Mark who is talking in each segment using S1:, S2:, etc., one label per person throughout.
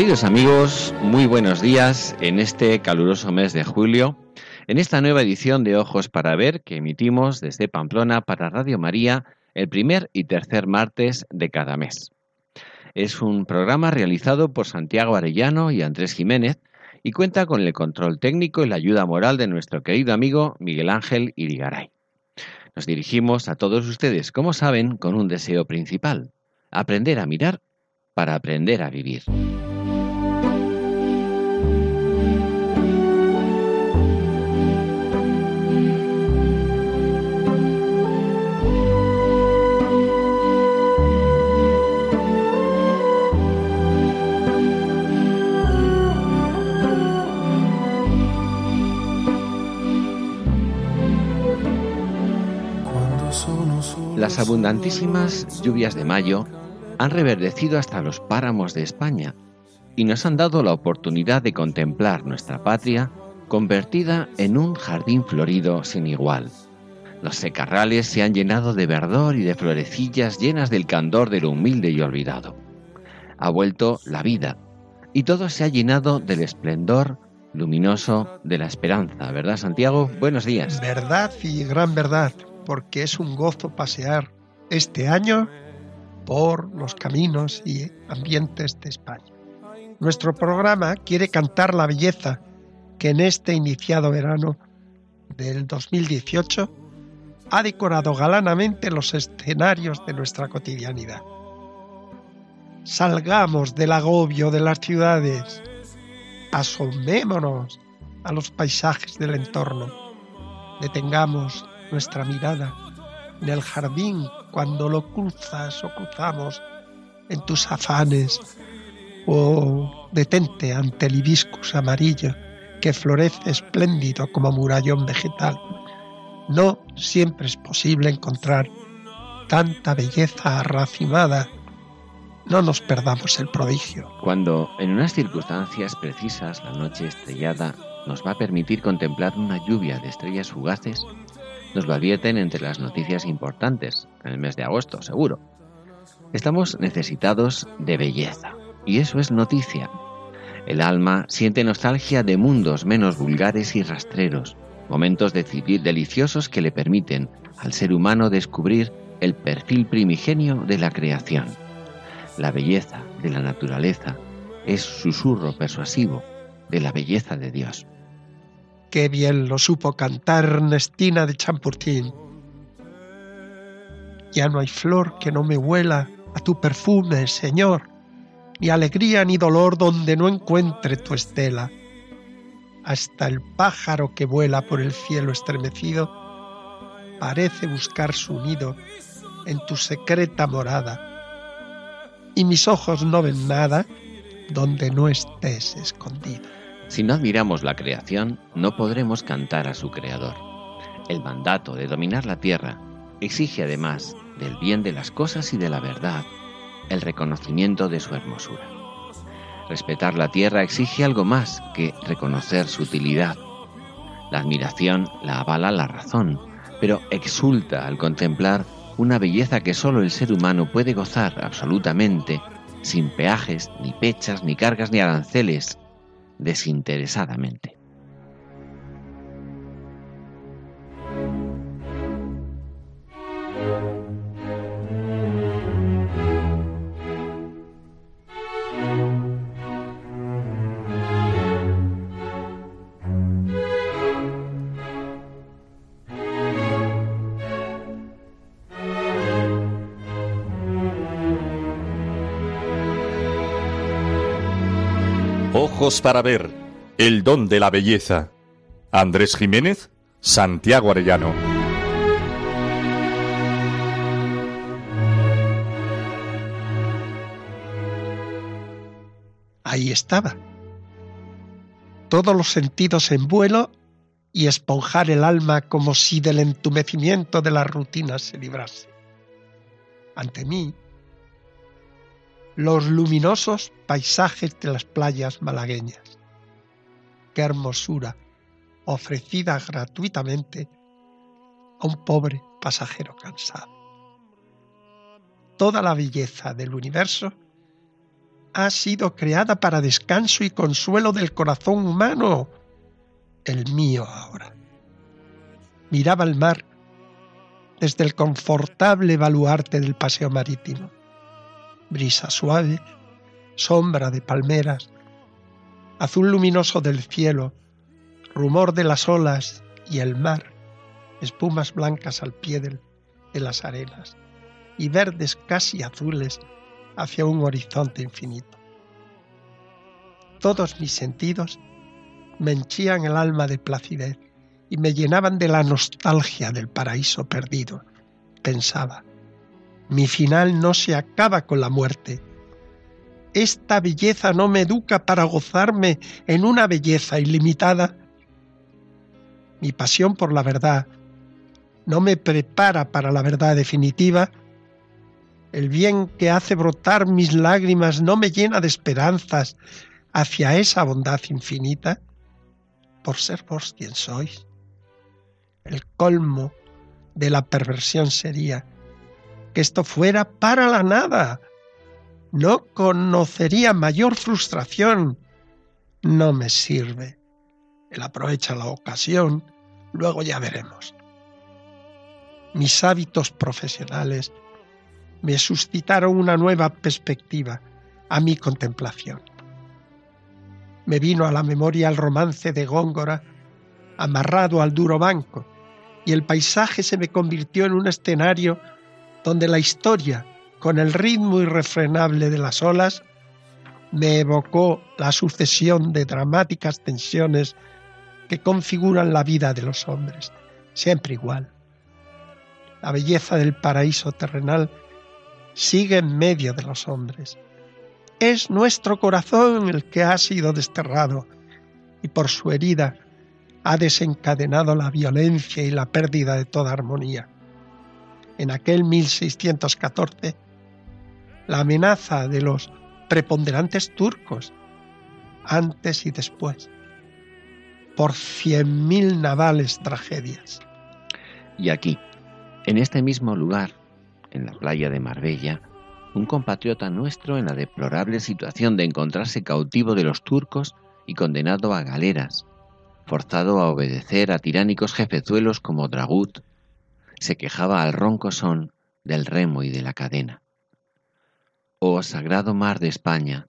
S1: Queridos amigos, muy buenos días en este caluroso mes de julio, en esta nueva edición de Ojos para Ver que emitimos desde Pamplona para Radio María el primer y tercer martes de cada mes. Es un programa realizado por Santiago Arellano y Andrés Jiménez y cuenta con el control técnico y la ayuda moral de nuestro querido amigo Miguel Ángel Irigaray. Nos dirigimos a todos ustedes, como saben, con un deseo principal, aprender a mirar para aprender a vivir. Las abundantísimas lluvias de mayo han reverdecido hasta los páramos de España y nos han dado la oportunidad de contemplar nuestra patria convertida en un jardín florido sin igual. Los secarrales se han llenado de verdor y de florecillas llenas del candor de lo humilde y olvidado. Ha vuelto la vida y todo se ha llenado del esplendor luminoso de la esperanza, ¿verdad Santiago? Buenos días.
S2: Verdad y gran verdad porque es un gozo pasear este año por los caminos y ambientes de España. Nuestro programa quiere cantar la belleza que en este iniciado verano del 2018 ha decorado galanamente los escenarios de nuestra cotidianidad. Salgamos del agobio de las ciudades, asomémonos a los paisajes del entorno, detengamos nuestra mirada en el jardín cuando lo cruzas o cruzamos en tus afanes o detente ante el hibiscus amarillo que florece espléndido como murallón vegetal. No siempre es posible encontrar tanta belleza racimada. No nos perdamos el prodigio.
S1: Cuando en unas circunstancias precisas la noche estrellada nos va a permitir contemplar una lluvia de estrellas fugaces, nos lo advierten entre las noticias importantes, en el mes de agosto, seguro. Estamos necesitados de belleza, y eso es noticia. El alma siente nostalgia de mundos menos vulgares y rastreros, momentos de deliciosos que le permiten al ser humano descubrir el perfil primigenio de la creación. La belleza de la naturaleza es susurro persuasivo de la belleza de Dios.
S2: Qué bien lo supo cantar Ernestina de Champurtín. Ya no hay flor que no me huela a tu perfume, Señor, ni alegría ni dolor donde no encuentre tu estela. Hasta el pájaro que vuela por el cielo estremecido parece buscar su nido en tu secreta morada. Y mis ojos no ven nada donde no estés escondido.
S1: Si no admiramos la creación, no podremos cantar a su creador. El mandato de dominar la tierra exige además del bien de las cosas y de la verdad el reconocimiento de su hermosura. Respetar la tierra exige algo más que reconocer su utilidad. La admiración la avala la razón, pero exulta al contemplar una belleza que solo el ser humano puede gozar absolutamente, sin peajes, ni pechas, ni cargas, ni aranceles, desinteresadamente.
S3: Para ver, el don de la belleza. Andrés Jiménez, Santiago Arellano.
S2: Ahí estaba. Todos los sentidos en vuelo y esponjar el alma como si del entumecimiento de la rutina se librase. Ante mí, los luminosos paisajes de las playas malagueñas. Qué hermosura ofrecida gratuitamente a un pobre pasajero cansado. Toda la belleza del universo ha sido creada para descanso y consuelo del corazón humano, el mío ahora. Miraba el mar desde el confortable baluarte del paseo marítimo. Brisa suave, sombra de palmeras, azul luminoso del cielo, rumor de las olas y el mar, espumas blancas al pie de las arenas y verdes casi azules hacia un horizonte infinito. Todos mis sentidos me henchían el alma de placidez y me llenaban de la nostalgia del paraíso perdido. Pensaba, mi final no se acaba con la muerte. Esta belleza no me educa para gozarme en una belleza ilimitada. Mi pasión por la verdad no me prepara para la verdad definitiva el bien que hace brotar mis lágrimas no me llena de esperanzas hacia esa bondad infinita, por ser vos quien sois. El colmo de la perversión sería que esto fuera para la nada. No conocería mayor frustración. No me sirve. Él aprovecha la ocasión, luego ya veremos. Mis hábitos profesionales me suscitaron una nueva perspectiva a mi contemplación. Me vino a la memoria el romance de Góngora amarrado al duro banco, y el paisaje se me convirtió en un escenario donde la historia, con el ritmo irrefrenable de las olas, me evocó la sucesión de dramáticas tensiones que configuran la vida de los hombres, siempre igual. La belleza del paraíso terrenal sigue en medio de los hombres. Es nuestro corazón el que ha sido desterrado y por su herida ha desencadenado la violencia y la pérdida de toda armonía. En aquel 1614, la amenaza de los preponderantes turcos, antes y después, por cien mil navales tragedias.
S1: Y aquí, en este mismo lugar, en la playa de Marbella, un compatriota nuestro en la deplorable situación de encontrarse cautivo de los turcos y condenado a galeras, forzado a obedecer a tiránicos jefezuelos como Dragut, se quejaba al ronco son del remo y de la cadena. Oh sagrado mar de España,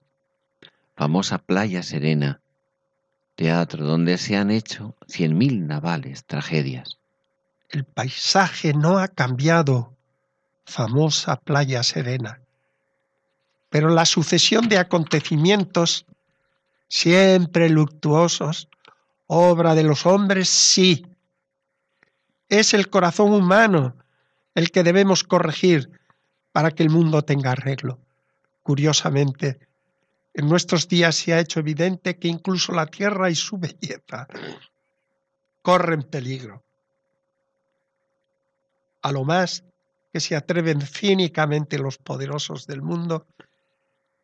S1: famosa playa serena, teatro donde se han hecho cien mil navales tragedias.
S2: El paisaje no ha cambiado, famosa playa serena. Pero la sucesión de acontecimientos, siempre luctuosos, obra de los hombres, sí. Es el corazón humano el que debemos corregir para que el mundo tenga arreglo. Curiosamente, en nuestros días se ha hecho evidente que incluso la tierra y su belleza corren peligro. A lo más que se atreven cínicamente los poderosos del mundo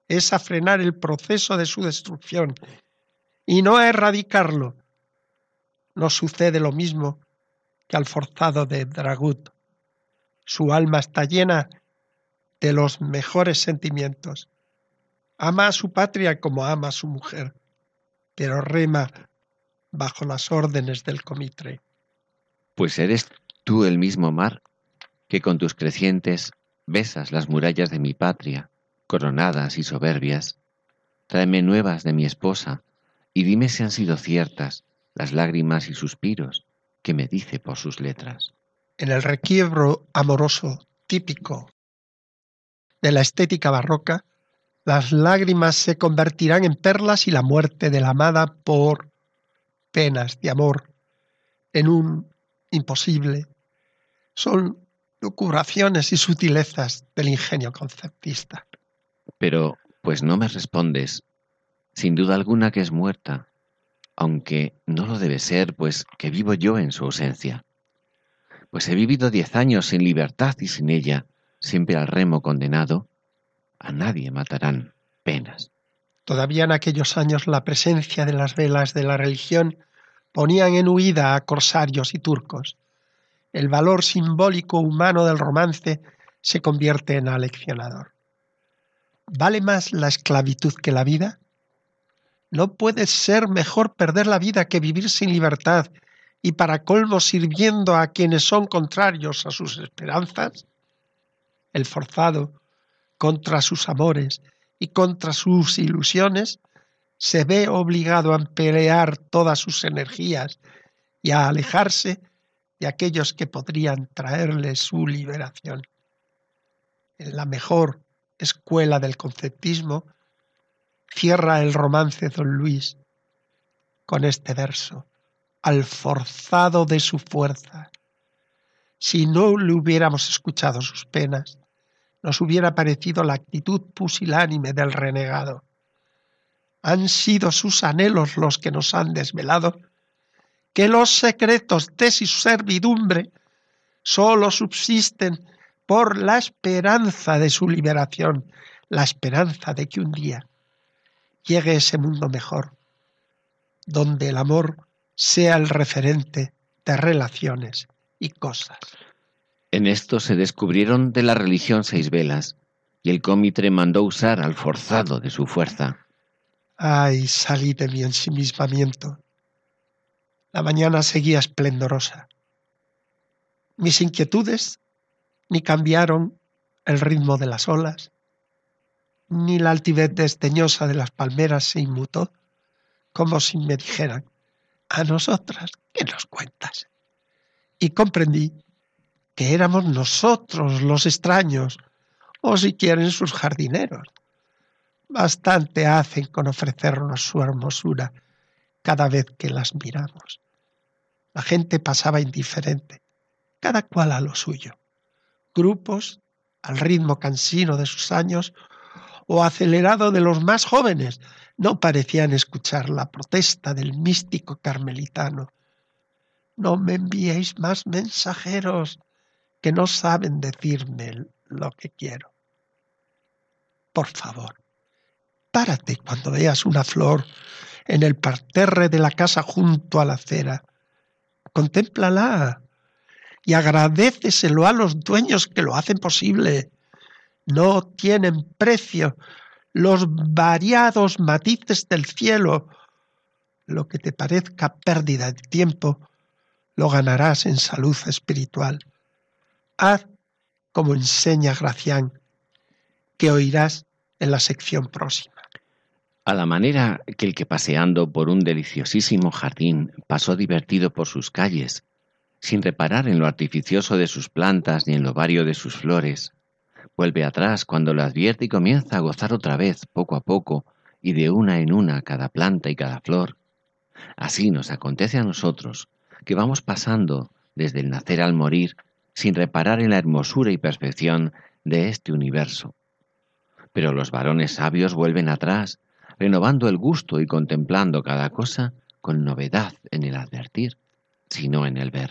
S2: es a frenar el proceso de su destrucción y no a erradicarlo. No sucede lo mismo que al forzado de Dragut. Su alma está llena de los mejores sentimientos. Ama a su patria como ama a su mujer, pero rema bajo las órdenes del comitre.
S1: Pues eres tú el mismo mar que con tus crecientes besas las murallas de mi patria, coronadas y soberbias. Tráeme nuevas de mi esposa, y dime si han sido ciertas las lágrimas y suspiros que me dice por sus letras.
S2: En el requiebro amoroso típico de la estética barroca, Las lágrimas se convertirán en perlas y la muerte de la amada por penas de amor en un imposible. Son lucuraciones y sutilezas del ingenio conceptista.
S1: Pero, pues no me respondes. Sin duda alguna que es muerta, aunque no lo debe ser, pues que vivo yo en su ausencia. Pues he vivido diez años sin libertad y sin ella, siempre al remo condenado, a nadie matarán penas.
S2: Todavía en aquellos años la presencia de las velas de la religión ponían en huida a corsarios y turcos. El valor simbólico humano del romance se convierte en aleccionador. ¿Vale más la esclavitud que la vida? ¿No puede ser mejor perder la vida que vivir sin libertad y para colmo sirviendo a quienes son contrarios a sus esperanzas? El forzado, contra sus amores y contra sus ilusiones, se ve obligado a emplear todas sus energías y a alejarse de aquellos que podrían traerle su liberación. En la mejor escuela del conceptismo, cierra el romance Don Luis con este verso, al forzado de su fuerza. Si no le hubiéramos escuchado sus penas, nos hubiera parecido la actitud pusilánime del renegado. Han sido sus anhelos los que nos han desvelado que los secretos de su servidumbre sólo subsisten por la esperanza de su liberación, la esperanza de que un día llegue ese mundo mejor, donde el amor sea el referente de relaciones y cosas.
S1: En esto se descubrieron de la religión seis velas, y el cómitre mandó usar al forzado de su fuerza.
S2: Ay, salí de mi ensimismamiento. La mañana seguía esplendorosa. Mis inquietudes ni cambiaron el ritmo de las olas, ni la altivez desdeñosa de las palmeras se inmutó, como si me dijeran, a nosotras, ¿qué nos cuentas? Y comprendí que éramos nosotros los extraños, o si quieren sus jardineros. Bastante hacen con ofrecernos su hermosura cada vez que las miramos. La gente pasaba indiferente, cada cual a lo suyo. Grupos, al ritmo cansino de sus años, o acelerado de los más jóvenes, no parecían escuchar la protesta del místico carmelitano. No me enviéis más mensajeros, que no saben decirme lo que quiero. Por favor, párate cuando veas una flor en el parterre de la casa junto a la acera. Contémplala y agradeceselo a los dueños que lo hacen posible. No tienen precio los variados matices del cielo. Lo que te parezca pérdida de tiempo, lo ganarás en salud espiritual. Haz como enseña Gracián, que oirás en la sección próxima.
S1: A la manera que el que paseando por un deliciosísimo jardín pasó divertido por sus calles, sin reparar en lo artificioso de sus plantas ni en lo vario de sus flores, vuelve atrás cuando lo advierte y comienza a gozar otra vez, poco a poco, y de una en una cada planta y cada flor. Así nos acontece a nosotros, que vamos pasando desde el nacer al morir sin reparar en la hermosura y perfección de este universo. Pero los varones sabios vuelven atrás, renovando el gusto y contemplando cada cosa con novedad en el advertir, sino en el ver.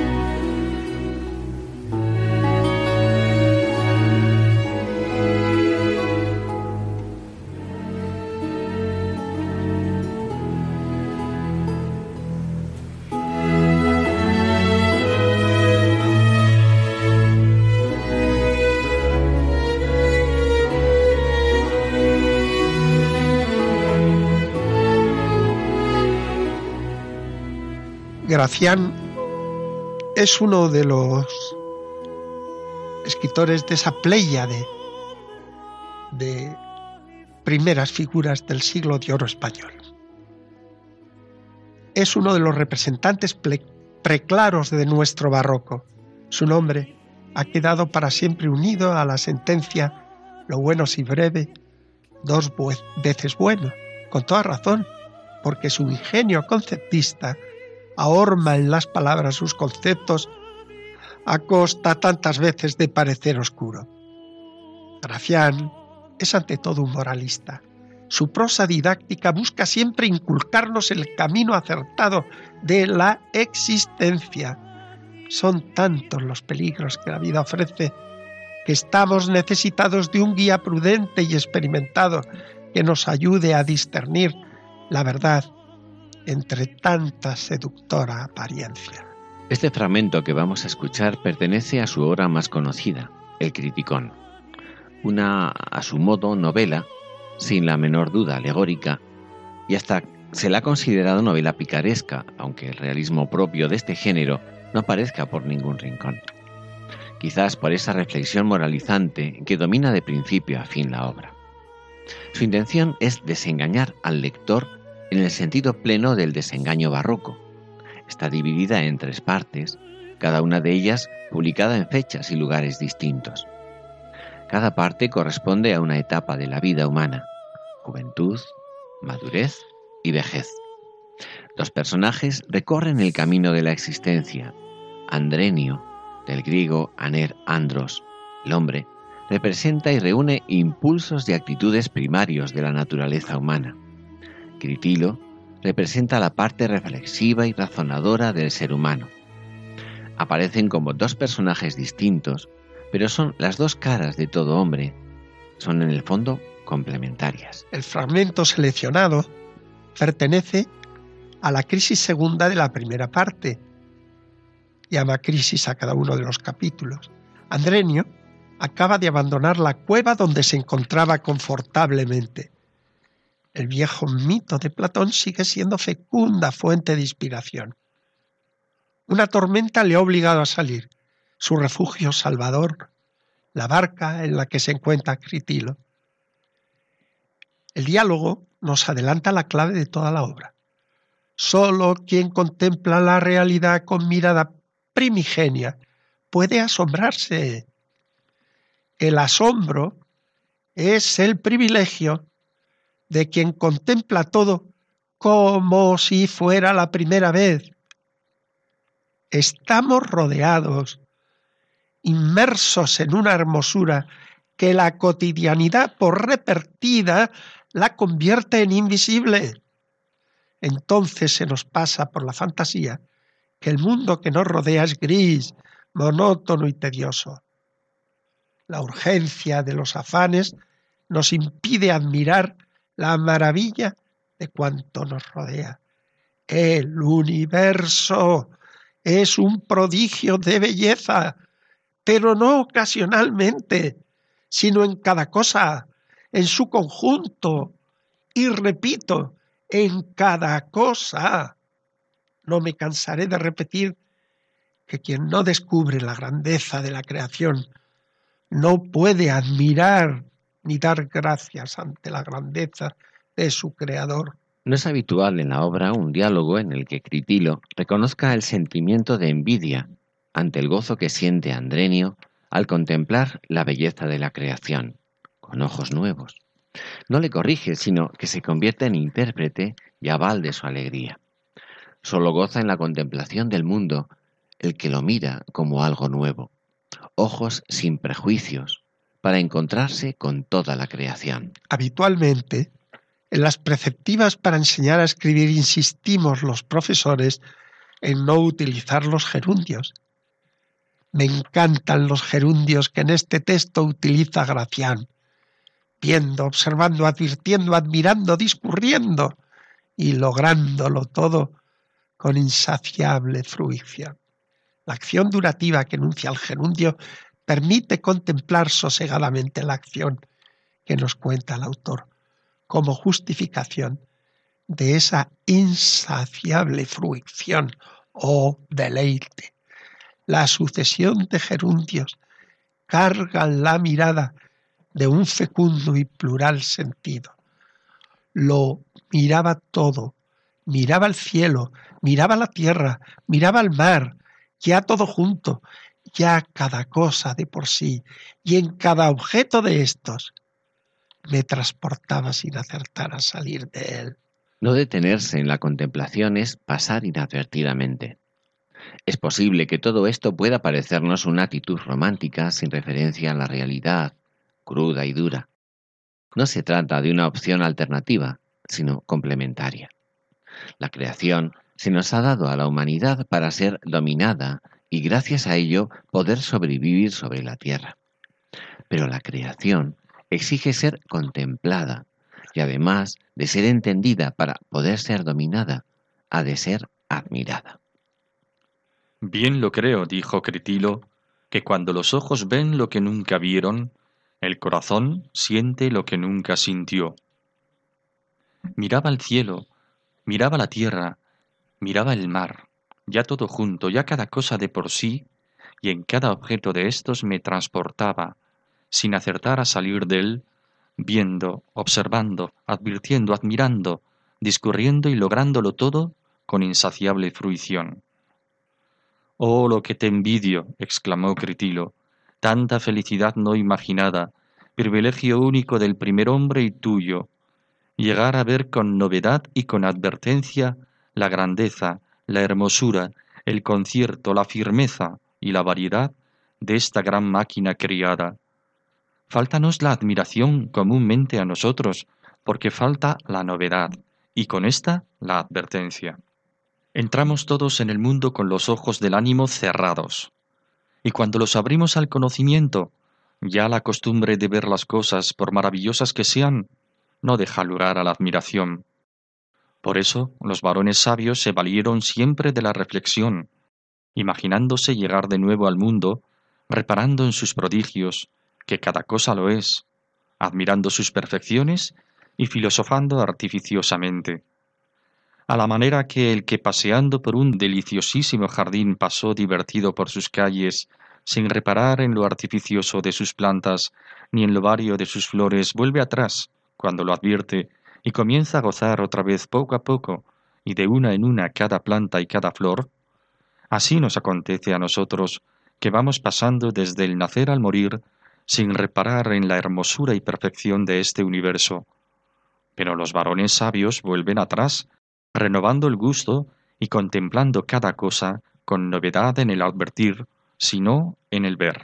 S2: Gracián es uno de los escritores de esa pléyade de primeras figuras del siglo de oro español. es uno de los representantes preclaros de nuestro barroco. Su nombre ha quedado para siempre unido a la sentencia lo bueno si breve, dos veces bueno, con toda razón, porque su ingenio conceptista ahorma en las palabras sus conceptos a costa tantas veces de parecer oscuro. Gracián es ante todo un moralista. Su prosa didáctica busca siempre inculcarnos el camino acertado de la existencia. Son tantos los peligros que la vida ofrece que estamos necesitados de un guía prudente y experimentado que nos ayude a discernir la verdad entre tanta seductora apariencia.
S1: Este fragmento que vamos a escuchar pertenece a su obra más conocida, El Criticón, una a su modo novela, sin la menor duda alegórica, y hasta se la ha considerado novela picaresca, aunque el realismo propio de este género no aparezca por ningún rincón. Quizás por esa reflexión moralizante que domina de principio a fin la obra. Su intención es desengañar al lector en el sentido pleno del desengaño barroco. Está dividida en tres partes, cada una de ellas publicada en fechas y lugares distintos. Cada parte corresponde a una etapa de la vida humana, juventud, madurez y vejez. Los personajes recorren el camino de la existencia. Andrenio, del griego aner andros, el hombre, representa y reúne impulsos de actitudes primarios de la naturaleza humana. Critilo representa la parte reflexiva y razonadora del ser humano. Aparecen como dos personajes distintos, pero son las dos caras de todo hombre. Son en el fondo complementarias.
S2: El fragmento seleccionado pertenece a la crisis segunda de la primera parte. Llama crisis a cada uno de los capítulos. Andrenio acaba de abandonar la cueva donde se encontraba confortablemente. El viejo mito de Platón sigue siendo fecunda fuente de inspiración. Una tormenta le ha obligado a salir. Su refugio salvador, la barca en la que se encuentra Critilo. El diálogo nos adelanta la clave de toda la obra. Solo quien contempla la realidad con mirada primigenia puede asombrarse. El asombro es el privilegio de quien contempla todo como si fuera la primera vez. Estamos rodeados, inmersos en una hermosura que la cotidianidad por repartida la convierte en invisible. Entonces se nos pasa por la fantasía que el mundo que nos rodea es gris, monótono y tedioso. La urgencia de los afanes nos impide admirar la maravilla de cuanto nos rodea. El universo es un prodigio de belleza, pero no ocasionalmente, sino en cada cosa, en su conjunto, y repito, en cada cosa. No me cansaré de repetir que quien no descubre la grandeza de la creación no puede admirar ni dar gracias ante la grandeza de su Creador.
S1: No es habitual en la obra un diálogo en el que Critilo reconozca el sentimiento de envidia ante el gozo que siente Andrenio al contemplar la belleza de la creación, con ojos nuevos. No le corrige, sino que se convierte en intérprete y aval de su alegría. Solo goza en la contemplación del mundo el que lo mira como algo nuevo, ojos sin prejuicios, para encontrarse con toda la creación.
S2: Habitualmente, en las preceptivas para enseñar a escribir insistimos los profesores en no utilizar los gerundios. Me encantan los gerundios que en este texto utiliza Gracián, viendo, observando, advirtiendo, admirando, discurriendo y lográndolo todo con insaciable fruición. La acción durativa que enuncia el gerundio permite contemplar sosegadamente la acción que nos cuenta el autor como justificación de esa insaciable fruición o deleite. La sucesión de gerundios cargan la mirada de un fecundo y plural sentido. Lo miraba todo, miraba el cielo, miraba la tierra, miraba el mar, ya todo junto, ya cada cosa de por sí, y en cada objeto de estos me transportaba sin acertar a salir de él.
S1: No detenerse en la contemplación es pasar inadvertidamente. Es posible que todo esto pueda parecernos una actitud romántica sin referencia a la realidad, cruda y dura. No se trata de una opción alternativa, sino complementaria. La creación se nos ha dado a la humanidad para ser dominada y gracias a ello poder sobrevivir sobre la tierra. Pero la creación exige ser contemplada y además de ser entendida para poder ser dominada, ha de ser admirada.
S3: Bien lo creo, dijo Critilo, que cuando los ojos ven lo que nunca vieron, el corazón siente lo que nunca sintió. Miraba el cielo, miraba la tierra, miraba el mar, ya todo junto, ya cada cosa de por sí, y en cada objeto de estos me transportaba, sin acertar a salir de él, viendo, observando, advirtiendo, admirando, discurriendo y lográndolo todo con insaciable fruición. Oh, lo que te envidio, exclamó Critilo, tanta felicidad no imaginada, privilegio único del primer hombre y tuyo, llegar a ver con novedad y con advertencia la grandeza, la hermosura, el concierto, la firmeza y la variedad de esta gran máquina criada. Fáltanos la admiración comúnmente a nosotros, porque falta la novedad, y con esta la advertencia. Entramos todos en el mundo con los ojos del ánimo cerrados, y cuando los abrimos al conocimiento, ya la costumbre de ver las cosas, por maravillosas que sean, no deja lugar a la admiración. Por eso los varones sabios se valieron siempre de la reflexión, imaginándose llegar de nuevo al mundo, reparando en sus prodigios, que cada cosa lo es, admirando sus perfecciones y filosofando artificiosamente. A la manera que el que paseando por un deliciosísimo jardín pasó divertido por sus calles, sin reparar en lo artificioso de sus plantas, ni en lo vario de sus flores, vuelve atrás, cuando lo advierte, y comienza a gozar otra vez poco a poco, y de una en una cada planta y cada flor, así nos acontece a nosotros, que vamos pasando desde el nacer al morir, sin reparar en la hermosura y perfección de este universo. Pero los varones sabios vuelven atrás renovando el gusto y contemplando cada cosa con novedad en el advertir, sino en el ver.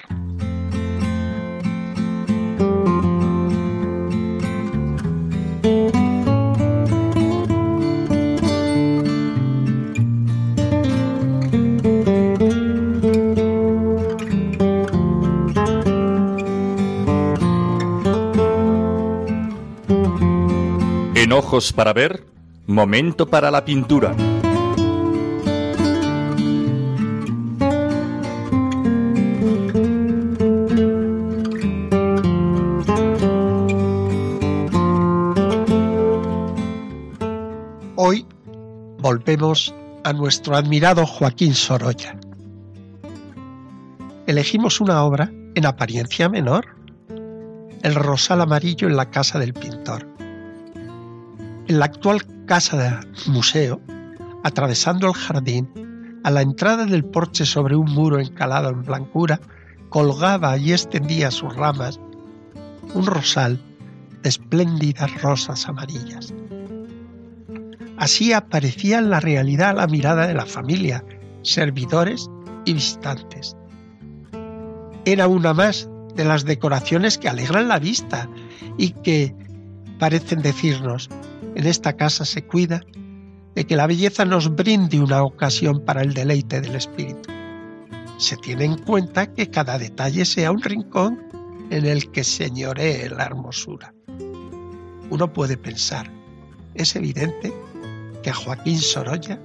S3: En ojos para ver, Momento para la pintura.
S2: Hoy volvemos a nuestro admirado Joaquín Sorolla. Elegimos una obra en apariencia menor, El rosal amarillo en la casa del pintor. En la actual casa de museo, atravesando el jardín, a la entrada del porche sobre un muro encalado en blancura, colgaba y extendía sus ramas un rosal de espléndidas rosas amarillas. Así aparecía en la realidad la mirada de la familia, servidores y visitantes. Era una más de las decoraciones que alegran la vista y que parecen decirnos, en esta casa se cuida de que la belleza nos brinde una ocasión para el deleite del espíritu. Se tiene en cuenta que cada detalle sea un rincón en el que señoree la hermosura. Uno puede pensar, es evidente que a Joaquín Sorolla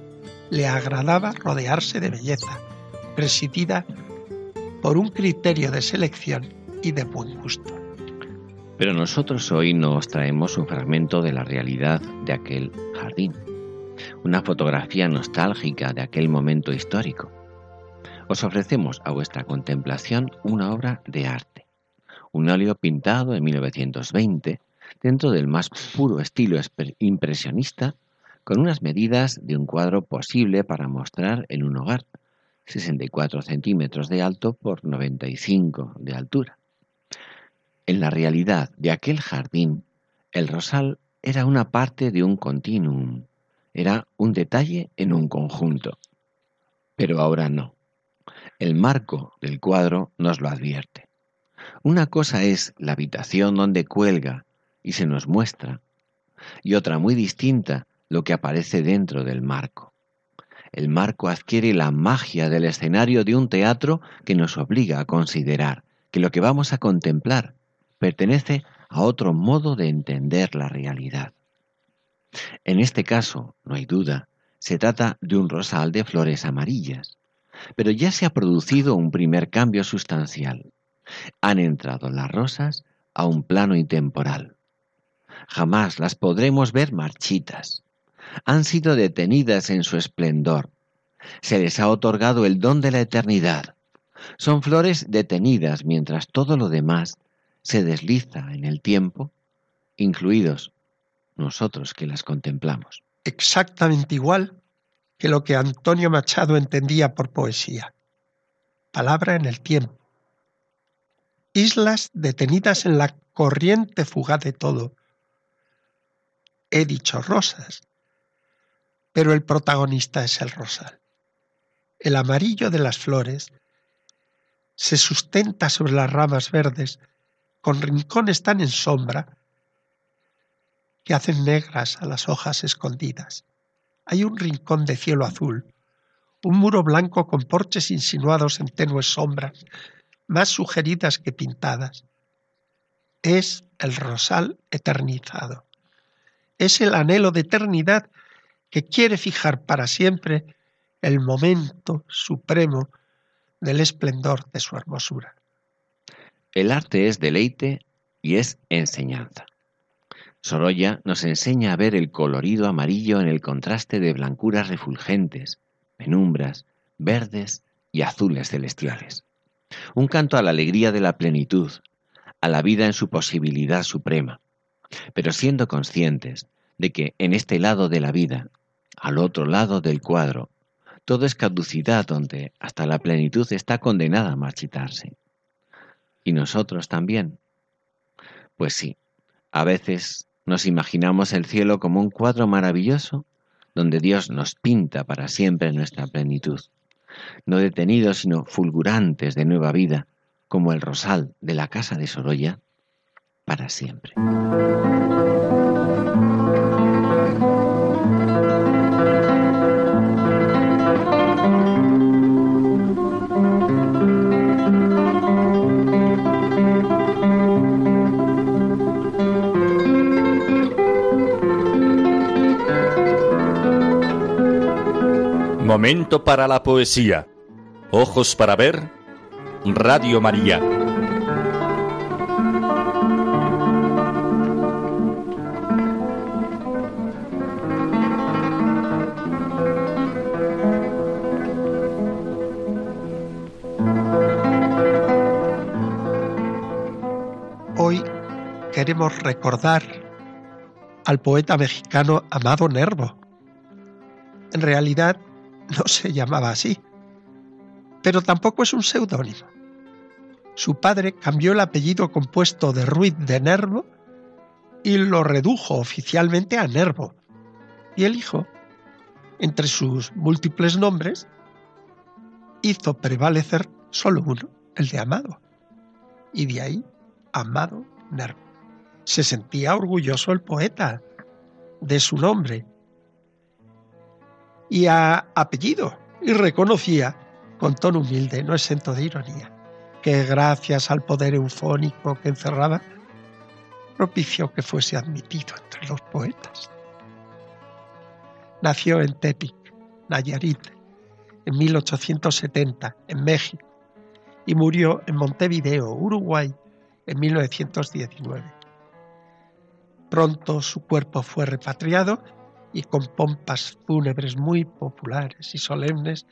S2: le agradaba rodearse de belleza, presidida por un criterio de selección y de buen gusto.
S1: Pero nosotros hoy nos traemos un fragmento de la realidad de aquel jardín, una fotografía nostálgica de aquel momento histórico. Os ofrecemos a vuestra contemplación una obra de arte, un óleo pintado en 1920 dentro del más puro estilo impresionista con unas medidas de un cuadro posible para mostrar en un hogar, 64 centímetros de alto por 95 de altura. En la realidad de aquel jardín, el rosal era una parte de un continuum, era un detalle en un conjunto. Pero ahora no. El marco del cuadro nos lo advierte. Una cosa es la habitación donde cuelga y se nos muestra, y otra muy distinta lo que aparece dentro del marco. El marco adquiere la magia del escenario de un teatro que nos obliga a considerar que lo que vamos a contemplar pertenece a otro modo de entender la realidad. En este caso, no hay duda, se trata de un rosal de flores amarillas, pero ya se ha producido un primer cambio sustancial. Han entrado las rosas a un plano intemporal. Jamás las podremos ver marchitas. Han sido detenidas en su esplendor. Se les ha otorgado el don de la eternidad. Son flores detenidas mientras todo lo demás se desliza en el tiempo, incluidos nosotros que las contemplamos.
S2: Exactamente igual que lo que Antonio Machado entendía por poesía. Palabra en el tiempo. Islas detenidas en la corriente fugaz de todo. He dicho rosas, pero el protagonista es el rosal. El amarillo de las flores se sustenta sobre las ramas verdes con rincones tan en sombra que hacen negras a las hojas escondidas. Hay un rincón de cielo azul, un muro blanco con porches insinuados en tenues sombras, más sugeridas que pintadas. Es el rosal eternizado. Es el anhelo de eternidad que quiere fijar para siempre el momento supremo del esplendor de su hermosura.
S1: El arte es deleite y es enseñanza. Sorolla nos enseña a ver el colorido amarillo en el contraste de blancuras refulgentes, penumbras, verdes y azules celestiales. Un canto a la alegría de la plenitud, a la vida en su posibilidad suprema, pero siendo conscientes de que en este lado de la vida, al otro lado del cuadro, todo es caducidad donde hasta la plenitud está condenada a marchitarse. ¿Y nosotros también? Pues sí, a veces nos imaginamos el cielo como un cuadro maravilloso donde Dios nos pinta para siempre nuestra plenitud, no detenidos sino fulgurantes de nueva vida, como el rosal de la casa de Sorolla, para siempre.
S3: Momento para la poesía. Ojos para ver. Radio María.
S2: Hoy queremos recordar al poeta mexicano Amado Nervo. En realidad no se llamaba así, pero tampoco es un seudónimo. Su padre cambió el apellido compuesto de Ruiz de Nervo y lo redujo oficialmente a Nervo. Y el hijo, entre sus múltiples nombres, hizo prevalecer solo uno, el de Amado. Y de ahí, Amado Nervo. Se sentía orgulloso el poeta de su nombre y apellido, y reconocía, con tono humilde, no exento de ironía, que gracias al poder eufónico que encerraba, propició que fuese admitido entre los poetas. Nació en Tepic, Nayarit, en 1870, en México, y murió en Montevideo, Uruguay, en 1919. Pronto su cuerpo fue repatriado y con pompas fúnebres muy populares y solemnes,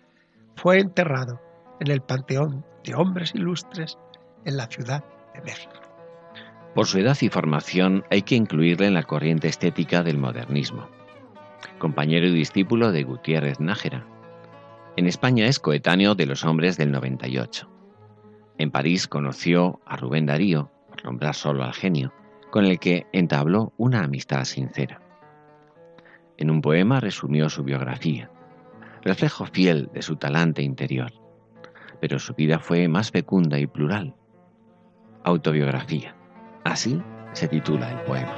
S2: fue enterrado en el Panteón de Hombres Ilustres en la Ciudad de México.
S1: Por su edad y formación hay que incluirle en la corriente estética del modernismo. compañero y discípulo de Gutiérrez Nájera. En España es coetáneo de los hombres del 98. En París conoció a Rubén Darío, por nombrar solo al genio, con el que entabló una amistad sincera. En un poema resumió su biografía, reflejo fiel de su talante interior, pero su vida fue más fecunda y plural. Autobiografía. Así se titula el poema.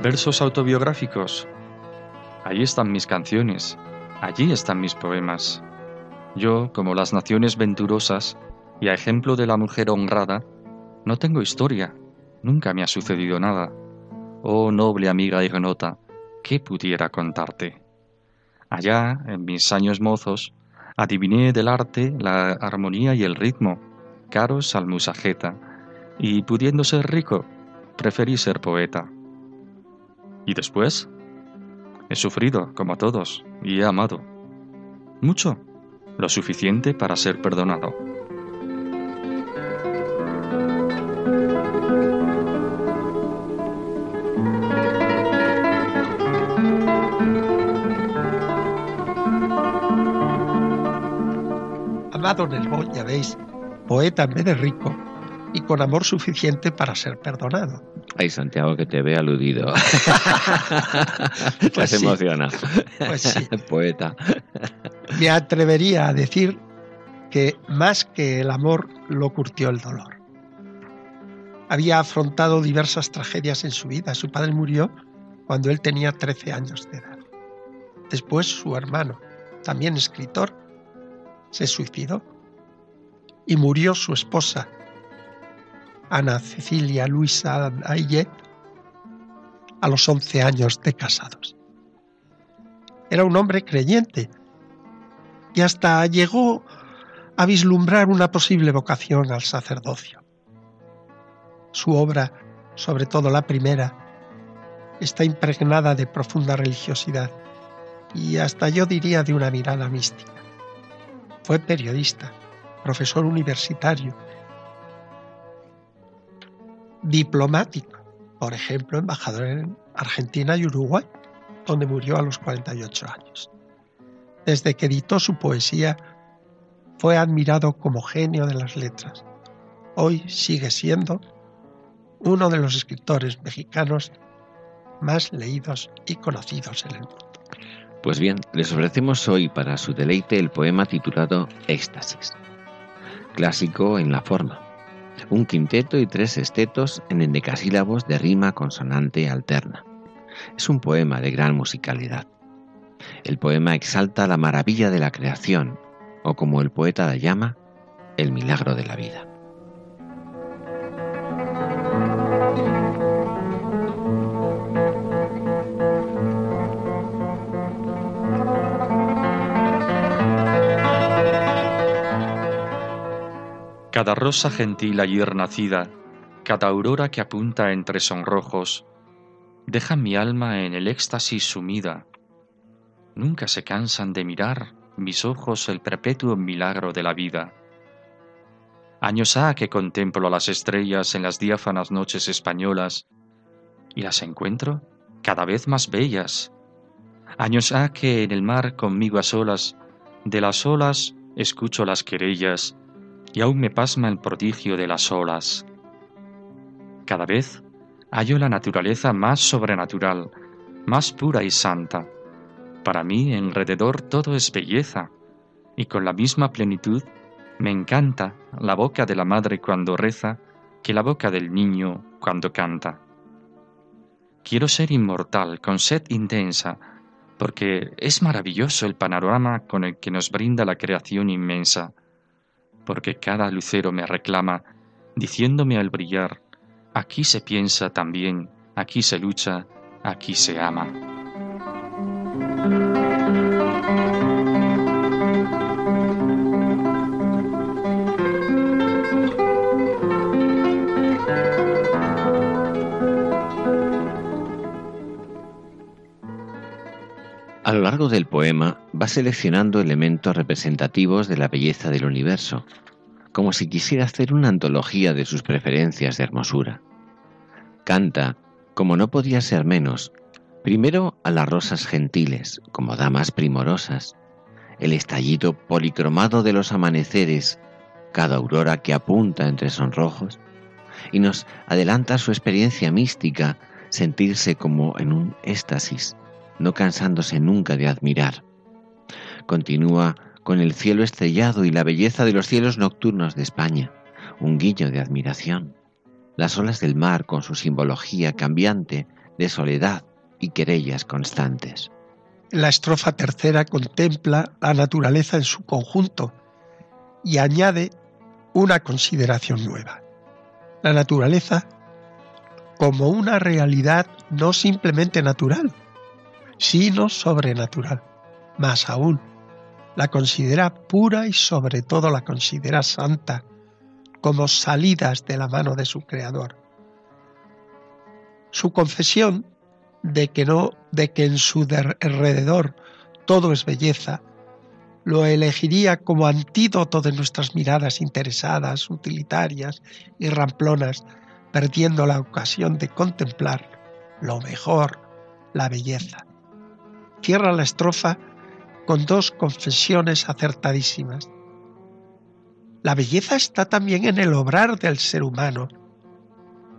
S3: Versos autobiográficos. Allí están mis canciones, allí están mis poemas. Yo, como las naciones venturosas, y a ejemplo de la mujer honrada, no tengo historia, nunca me ha sucedido nada. Oh noble amiga ignota, ¿qué pudiera contarte? Allá, en mis años mozos, adiviné del arte la armonía y el ritmo, caros al musajeta, y pudiendo ser rico, preferí ser poeta. ¿Y después? He sufrido, como todos, y he amado. Mucho, lo suficiente para ser perdonado.
S2: Amado el ya veis, poeta en vez de rico, y con amor suficiente para ser perdonado.
S1: Ay, Santiago, que te ve aludido.
S2: Pues
S1: te
S2: sí.
S1: emociona.
S2: Pues sí.
S1: Poeta.
S2: Me atrevería a decir que más que el amor lo curtió el dolor. Había afrontado diversas tragedias en su vida. Su padre murió cuando él tenía 13 años de edad. Después su hermano, también escritor, se suicidó. Y murió su esposa, Ana Cecilia Luisa Ayet, a los 11 años de casados. Era un hombre creyente y hasta llegó a vislumbrar una posible vocación al sacerdocio. Su obra, sobre todo la primera, está impregnada de profunda religiosidad y hasta yo diría de una mirada mística. Fue periodista, profesor universitario, diplomático, por ejemplo, embajador en Argentina y Uruguay, donde murió a los 48 años. Desde que editó su poesía, fue admirado como genio de las letras. Hoy sigue siendo uno de los escritores mexicanos más leídos y conocidos en el mundo.
S1: Pues bien, les ofrecemos hoy para su deleite el poema titulado Éxtasis. Clásico en la forma. Un quinteto y tres estetos en endecasílabos de rima consonante alterna. Es un poema de gran musicalidad. El poema exalta la maravilla de la creación, o como el poeta la llama, el milagro de la vida.
S3: Cada rosa gentil ayer nacida, cada aurora que apunta entre sonrojos, deja mi alma en el éxtasis sumida. Nunca se cansan de mirar mis ojos el perpetuo milagro de la vida. Años ha que contemplo las estrellas en las diáfanas noches españolas y las encuentro cada vez más bellas. Años ha que en el mar conmigo a solas, de las olas escucho las querellas y aún me pasma el prodigio de las olas. Cada vez hallo la naturaleza más sobrenatural, más pura y santa. Para mí alrededor todo es belleza, y con la misma plenitud me encanta la boca de la madre cuando reza que la boca del niño cuando canta. Quiero ser inmortal, con sed intensa, porque es maravilloso el panorama con el que nos brinda la creación inmensa, porque cada lucero me reclama, diciéndome al brillar, aquí se piensa también, aquí se lucha, aquí se ama.
S1: A lo largo del poema va seleccionando elementos representativos de la belleza del universo, como si quisiera hacer una antología de sus preferencias de hermosura. Canta, como no podía ser menos, primero a las rosas gentiles, como damas primorosas, el estallido policromado de los amaneceres, cada aurora que apunta entre sonrojos, y nos adelanta su experiencia mística, sentirse como en un éxtasis, no cansándose nunca de admirar. Continúa con el cielo estrellado y la belleza de los cielos nocturnos de España, un guiño de admiración. Las olas del mar con su simbología cambiante de soledad y querellas constantes.
S2: La estrofa tercera contempla la naturaleza en su conjunto y añade una consideración nueva. La naturaleza como una realidad no simplemente natural, sino sobrenatural. Más aún, la considera pura y sobre todo la considera santa, como salidas de la mano de su creador. Su confesión de que no, de que en su alrededor todo es belleza, lo elegiría como antídoto de nuestras miradas interesadas, utilitarias y ramplonas, perdiendo la ocasión de contemplar lo mejor, la belleza. Cierra la estrofa con dos confesiones acertadísimas. La belleza está también en el obrar del ser humano.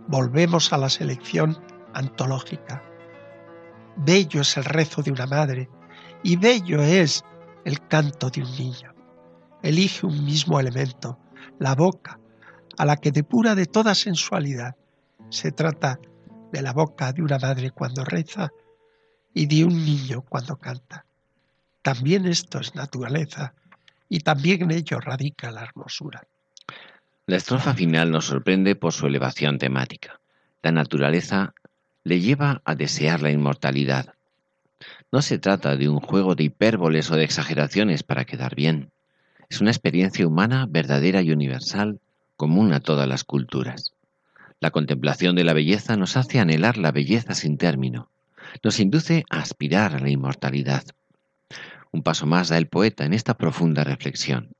S2: Volvemos a la selección antológica. Bello es el rezo de una madre y bello es el canto de un niño. Elige un mismo elemento, la boca, a la que depura de toda sensualidad. Se trata de la boca de una madre cuando reza y de un niño cuando canta. También esto es naturaleza y también en ello radica la hermosura.
S1: La estrofa final nos sorprende por su elevación temática. La naturaleza le lleva a desear la inmortalidad. No se trata de un juego de hipérboles o de exageraciones para quedar bien. Es una experiencia humana verdadera y universal, común a todas las culturas. La contemplación de la belleza nos hace anhelar la belleza sin término, nos induce a aspirar a la inmortalidad. Un paso más da el poeta en esta profunda reflexión.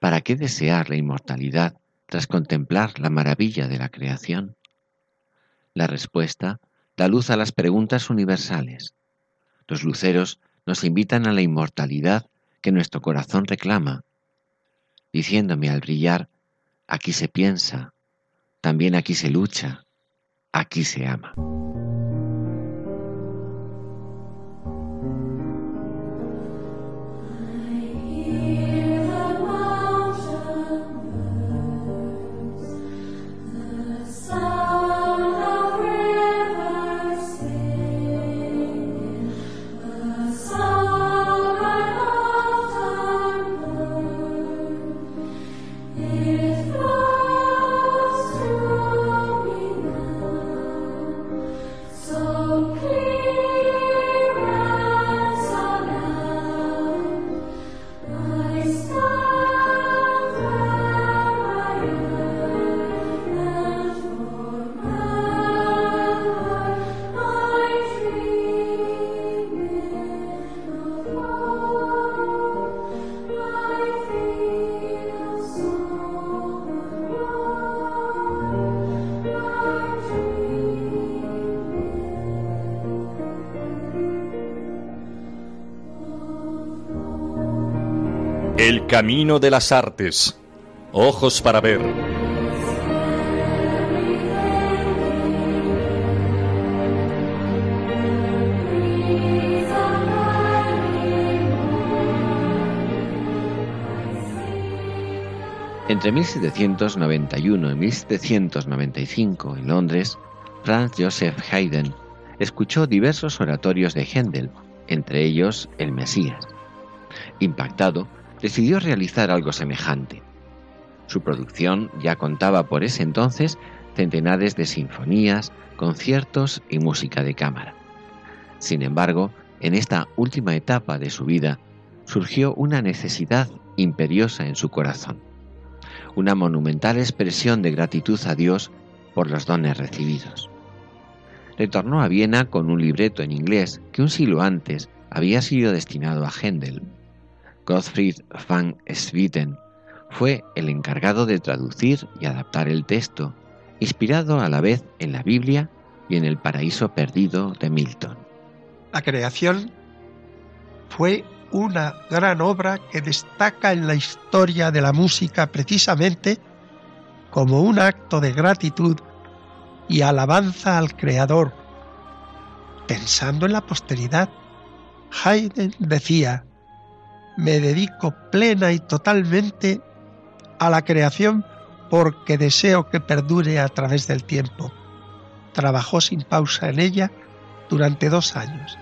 S1: ¿Para qué desear la inmortalidad tras contemplar la maravilla de la creación? La respuesta da luz a las preguntas universales. Los luceros nos invitan a la inmortalidad que nuestro corazón reclama, diciéndome al brillar, aquí se piensa, también aquí se lucha, aquí se ama.
S3: Camino de las artes. Ojos para ver.
S1: Entre 1791 y 1795, en Londres, Franz Joseph Haydn escuchó diversos oratorios de Händel, entre ellos El Mesías. Impactado, decidió realizar algo semejante. Su producción ya contaba por ese entonces centenares de sinfonías, conciertos y música de cámara. Sin embargo, en esta última etapa de su vida surgió una necesidad imperiosa en su corazón, una monumental expresión de gratitud a Dios por los dones recibidos. Retornó a Viena con un libreto en inglés que un siglo antes había sido destinado a Händel. Gottfried van Swieten fue el encargado de traducir y adaptar el texto, inspirado a la vez en la Biblia y en el paraíso perdido de Milton.
S2: La creación fue una gran obra que destaca en la historia de la música precisamente como un acto de gratitud y alabanza al Creador. Pensando en la posteridad, Haydn decía, me dedico plena y totalmente a la creación porque deseo que perdure a través del tiempo. Trabajó sin pausa en ella durante dos años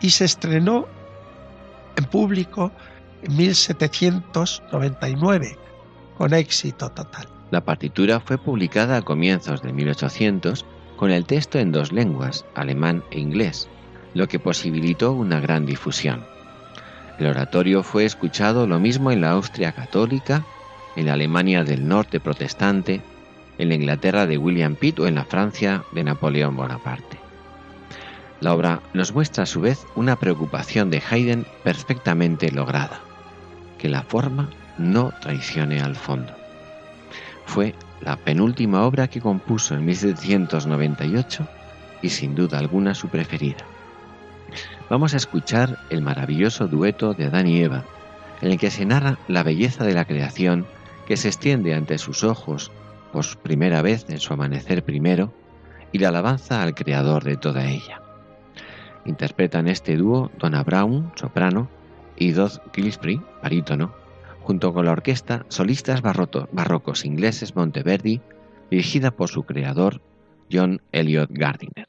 S2: y se estrenó en público en 1799 con éxito total.
S1: La partitura fue publicada a comienzos de 1800 con el texto en dos lenguas, alemán e inglés, lo que posibilitó una gran difusión. El oratorio fue escuchado lo mismo en la Austria católica, en la Alemania del norte protestante, en la Inglaterra de William Pitt o en la Francia de Napoleón Bonaparte. La obra nos muestra a su vez una preocupación de Haydn perfectamente lograda, que la forma no traicione al fondo. Fue la penúltima obra que compuso en 1798 y sin duda alguna su preferida. Vamos a escuchar el maravilloso dueto de Adán y Eva, en el que se narra la belleza de la creación que se extiende ante sus ojos por primera vez en su amanecer primero y la alabanza al creador de toda ella. Interpretan este dúo Donna Brown, soprano, y Dodd Gillespie, barítono, junto con la orquesta Solistas Barrocos Ingleses Monteverdi, dirigida por su creador, John Elliot Gardiner.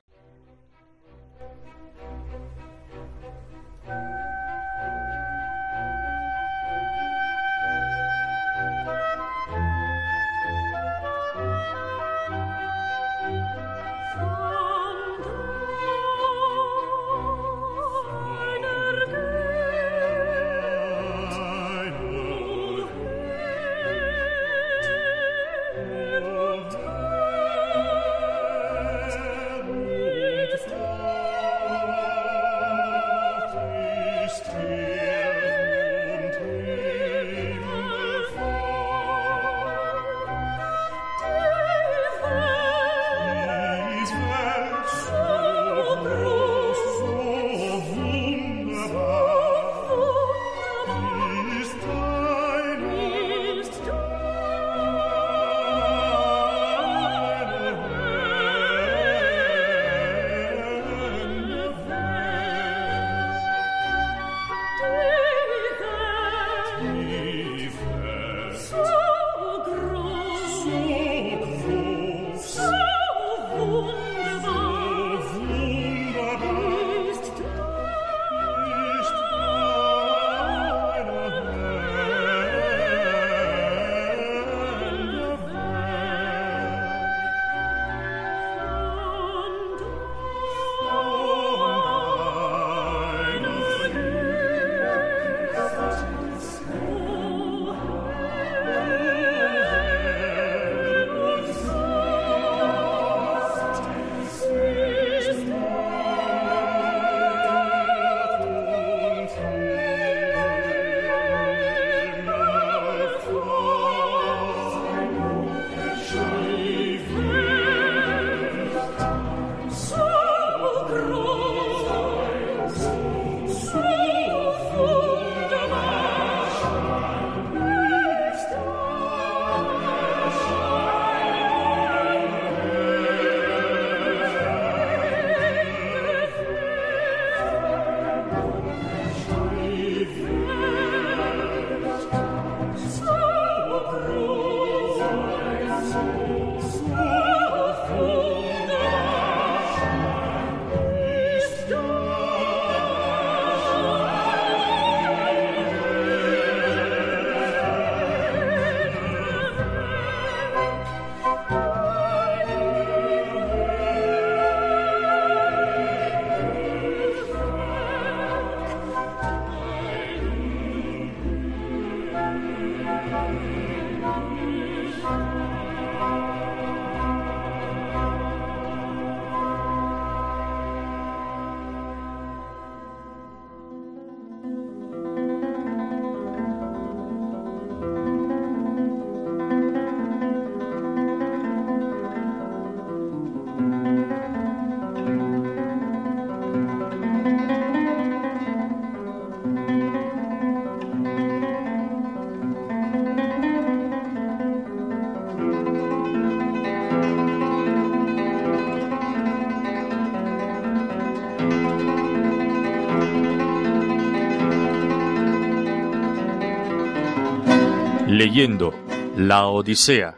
S3: Leyendo La Odisea.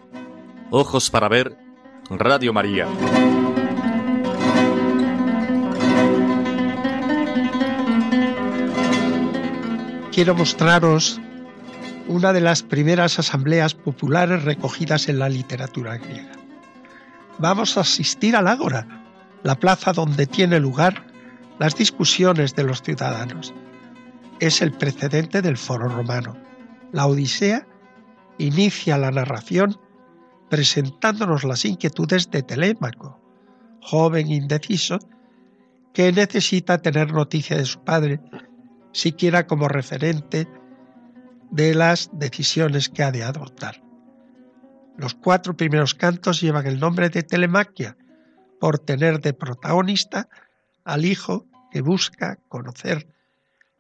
S3: Ojos para ver Radio María.
S2: Quiero mostraros una de las primeras asambleas populares recogidas en la literatura griega. Vamos a asistir al Ágora, la plaza donde tiene lugar las discusiones de los ciudadanos. Es el precedente del foro romano. La Odisea inicia la narración presentándonos las inquietudes de Telémaco, joven indeciso que necesita tener noticia de su padre, siquiera como referente de las decisiones que ha de adoptar. Los cuatro primeros cantos llevan el nombre de Telemaquia, por tener de protagonista al hijo que busca conocer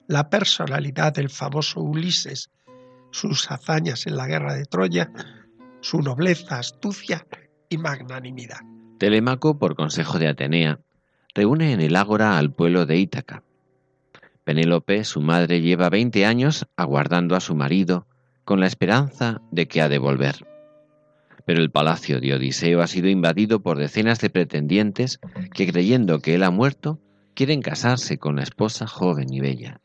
S2: la personalidad del famoso Ulises, sus hazañas en la guerra de Troya, su nobleza, astucia y magnanimidad.
S1: Telemaco, por consejo de Atenea, reúne en el ágora al pueblo de Ítaca. Penélope, su madre, lleva veinte años aguardando a su marido con la esperanza de que ha de volver. Pero el palacio de Odiseo ha sido invadido por decenas de pretendientes que, creyendo que él ha muerto, quieren casarse con la esposa joven y bella.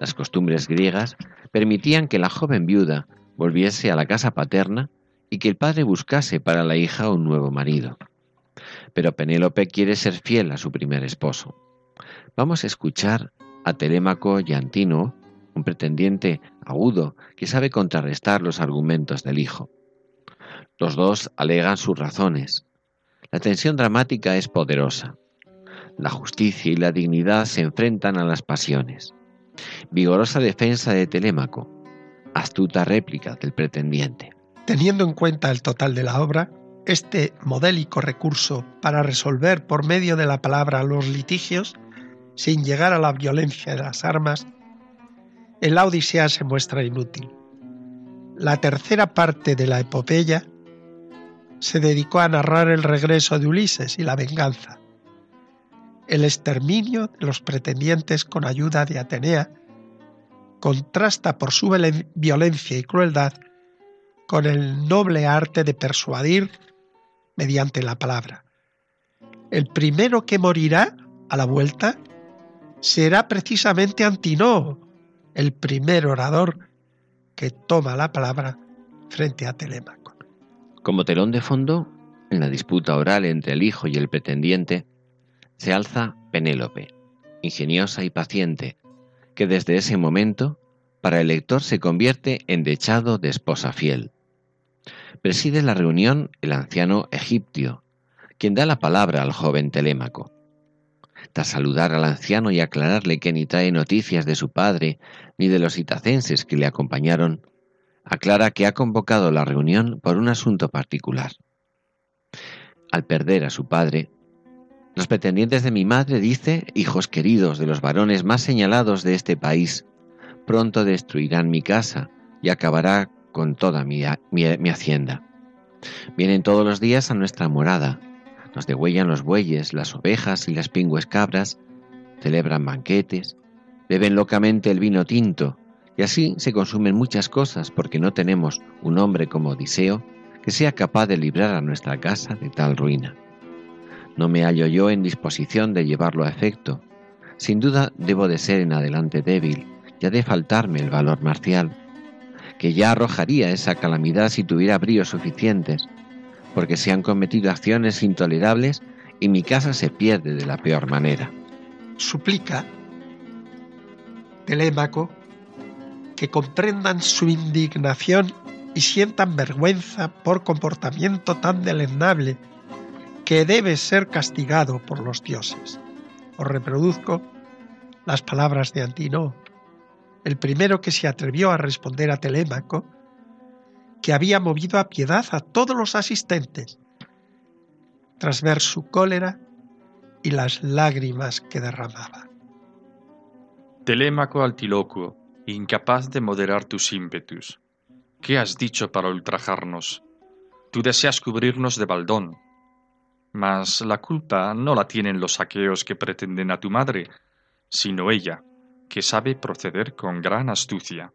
S1: Las costumbres griegas permitían que la joven viuda volviese a la casa paterna y que el padre buscase para la hija un nuevo marido. Pero Penélope quiere ser fiel a su primer esposo. Vamos a escuchar a Telémaco y Antino, un pretendiente agudo que sabe contrarrestar los argumentos del hijo. Los dos alegan sus razones. La tensión dramática es poderosa. La justicia y la dignidad se enfrentan a las pasiones. Vigorosa defensa de Telémaco, astuta réplica del pretendiente.
S2: Teniendo en cuenta el total de la obra, este modélico recurso para resolver por medio de la palabra los litigios, sin llegar a la violencia de las armas, en la Odisea se muestra inútil. La tercera parte de la epopeya se dedicó a narrar el regreso de Ulises y la venganza, el exterminio de los pretendientes con ayuda de Atenea contrasta por su violencia y crueldad con el noble arte de persuadir mediante la palabra. El primero que morirá a la vuelta será precisamente Antinoo, el primer orador que toma la palabra frente a Telémaco.
S1: Como telón de fondo, en la disputa oral entre el hijo y el pretendiente, se alza Penélope, ingeniosa y paciente, que desde ese momento para el lector se convierte en dechado de esposa fiel. Preside la reunión el anciano egipcio, quien da la palabra al joven Telémaco. Tras saludar al anciano y aclararle que ni trae noticias de su padre ni de los itacenses que le acompañaron, aclara que ha convocado la reunión por un asunto particular. Al perder a su padre, los pretendientes de mi madre, dice, hijos queridos de los varones más señalados de este país, pronto destruirán mi casa y acabará con toda mi, hacienda. Vienen todos los días a nuestra morada, nos degüellan los bueyes, las ovejas y las pingües cabras, celebran banquetes, beben locamente el vino tinto, y así se consumen muchas cosas porque no tenemos un hombre como Odiseo que sea capaz de librar a nuestra casa de tal ruina. No me hallo yo en disposición de llevarlo a efecto. Sin duda debo de ser en adelante débil y ha de faltarme el valor marcial, que ya arrojaría esa calamidad si tuviera bríos suficientes, porque se han cometido acciones intolerables y mi casa se pierde de la peor manera.
S2: Suplica, Telémaco, que comprendan su indignación y sientan vergüenza por comportamiento tan deleznable que debe ser castigado por los dioses. Os reproduzco las palabras de Antino, el primero que se atrevió a responder a Telémaco, que había movido a piedad a todos los asistentes, tras ver su cólera y las lágrimas que derramaba.
S3: Telémaco altilocuo, incapaz de moderar tus ímpetus, ¿qué has dicho para ultrajarnos? Tú deseas cubrirnos de baldón, mas la culpa no la tienen los saqueos que pretenden a tu madre, sino ella, que sabe proceder con gran astucia.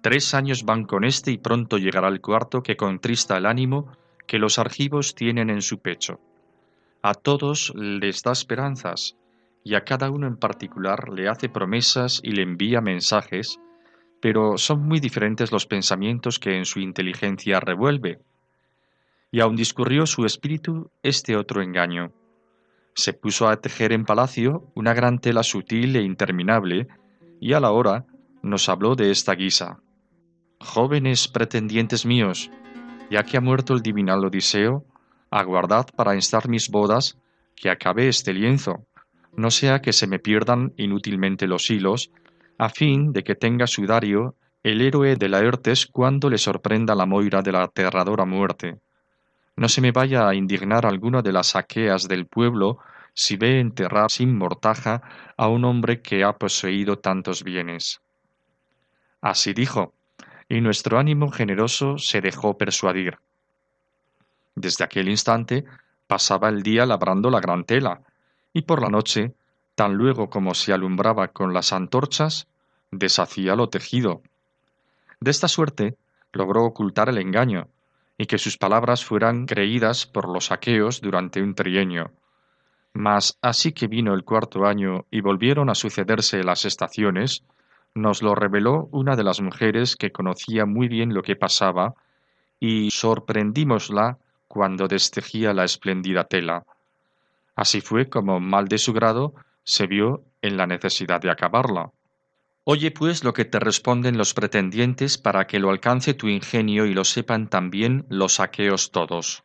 S3: Tres años van con este y pronto llegará el cuarto que contrista el ánimo que los argivos tienen en su pecho. A todos les da esperanzas y a cada uno en particular le hace promesas y le envía mensajes, pero son muy diferentes los pensamientos que en su inteligencia revuelve. Y aun discurrió su espíritu este otro engaño. Se puso a tejer en palacio una gran tela sutil e interminable, y a la hora nos habló de esta guisa. Jóvenes pretendientes míos, ya que ha muerto el divinal Odiseo, aguardad para instar mis bodas, que acabe este lienzo, no sea que se me pierdan inútilmente los hilos, a fin de que tenga sudario el héroe de Laertes cuando le sorprenda la moira de la aterradora muerte. No se me vaya a indignar alguno de las saqueas del pueblo si ve enterrar sin mortaja a un hombre que ha poseído tantos bienes. Así dijo, y nuestro ánimo generoso se dejó persuadir. Desde aquel instante pasaba el día labrando la gran tela, y por la noche, tan luego como se alumbraba con las antorchas, deshacía lo tejido. De esta suerte logró ocultar el engaño, y que sus palabras fueran creídas por los aqueos durante un trienio. Mas así que vino el cuarto año y volvieron a sucederse las estaciones, nos lo reveló una de las mujeres que conocía muy bien lo que pasaba, y sorprendímosla cuando destejía la espléndida tela. Así fue como, mal de su grado, se vio en la necesidad de acabarla. Oye pues lo que te responden los pretendientes para que lo alcance tu ingenio y lo sepan también los saqueos todos.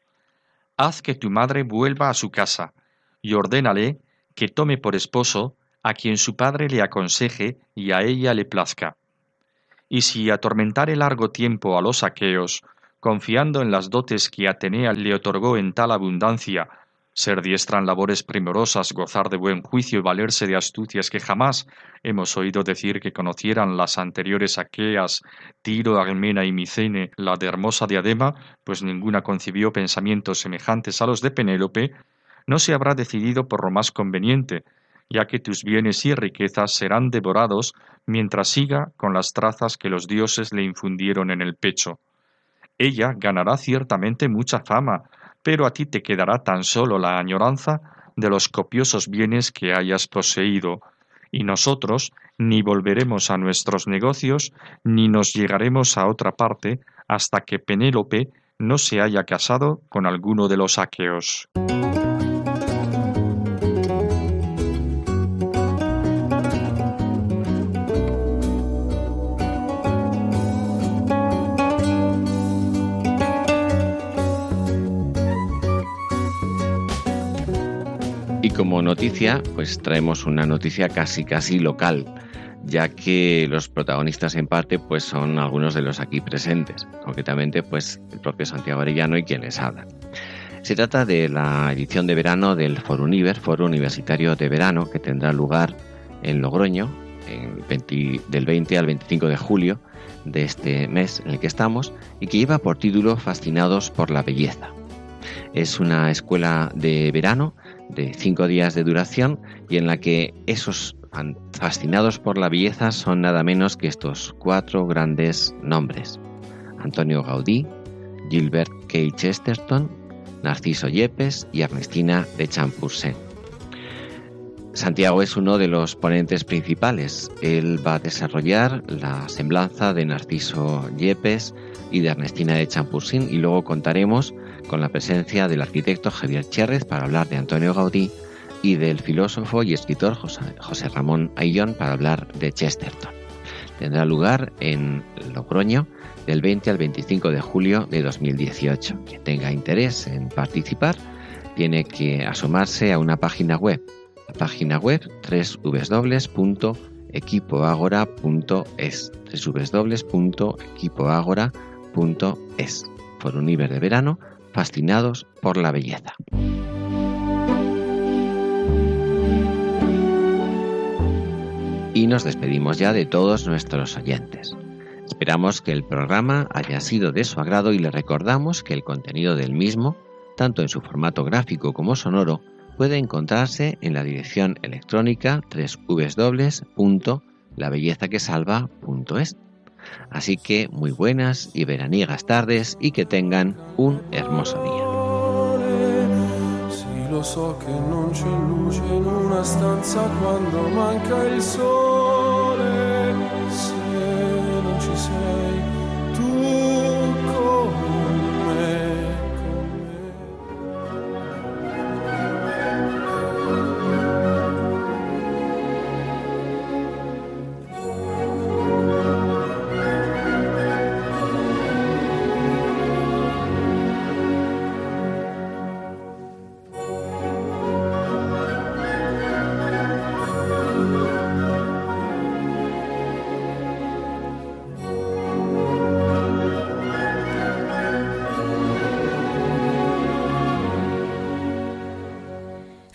S3: Haz que tu madre vuelva a su casa, y ordénale que tome por esposo a quien su padre le aconseje y a ella le plazca. Y si atormentare largo tiempo a los aqueos, confiando en las dotes que Atenea le otorgó en tal abundancia, ser diestra en labores primorosas, gozar de buen juicio y valerse de astucias que jamás hemos oído decir que conocieran las anteriores aqueas, Tiro, Armena y Micene, la de hermosa diadema, pues ninguna concibió pensamientos semejantes a los de Penélope, no se habrá decidido por lo más conveniente, ya que tus bienes y riquezas serán devorados mientras siga con las trazas que los dioses le infundieron en el pecho. Ella ganará ciertamente mucha fama, pero a ti te quedará tan solo la añoranza de los copiosos bienes que hayas poseído, y nosotros ni volveremos a nuestros negocios, ni nos llegaremos a otra parte hasta que Penélope no se haya casado con alguno de los aqueos.
S1: Noticia, pues traemos una noticia casi casi local, ya que los protagonistas en parte pues son algunos de los aquí presentes, concretamente pues el propio Santiago Arellano y quien les habla. Se trata de la edición de verano del Foro Univer, Foro Universitario de Verano, que tendrá lugar en Logroño del 20 al 25 de julio de este mes en el que estamos y que lleva por título Fascinados por la Belleza. Es una escuela de verano de cinco días de duración y en la que esos fascinados por la belleza son nada menos que estos cuatro grandes nombres. Antonio Gaudí, Gilbert K. Chesterton, Narciso Yepes y Ernestina de Champurset. Santiago es uno de los ponentes principales. Él va a desarrollar la semblanza de Narciso Yepes y de Ernestina de Champursin y luego contaremos con la presencia del arquitecto Javier Chérez para hablar de Antonio Gaudí y del filósofo y escritor José Ramón Ayllón para hablar de Chesterton. Tendrá lugar en Logroño del 20 al 25 de julio de 2018. Quien tenga interés en participar tiene que asomarse a una página web. La página web www.equipoagora.es www.equipoagora.es por un nivel de verano fascinados por la belleza. Y nos despedimos ya de todos nuestros oyentes. Esperamos que el programa haya sido de su agrado y le recordamos que el contenido del mismo, tanto en su formato gráfico como sonoro, puede encontrarse en la dirección electrónica www.labellezaquesalva.es
S4: Así que muy buenas y veraniegas tardes y que tengan un hermoso día.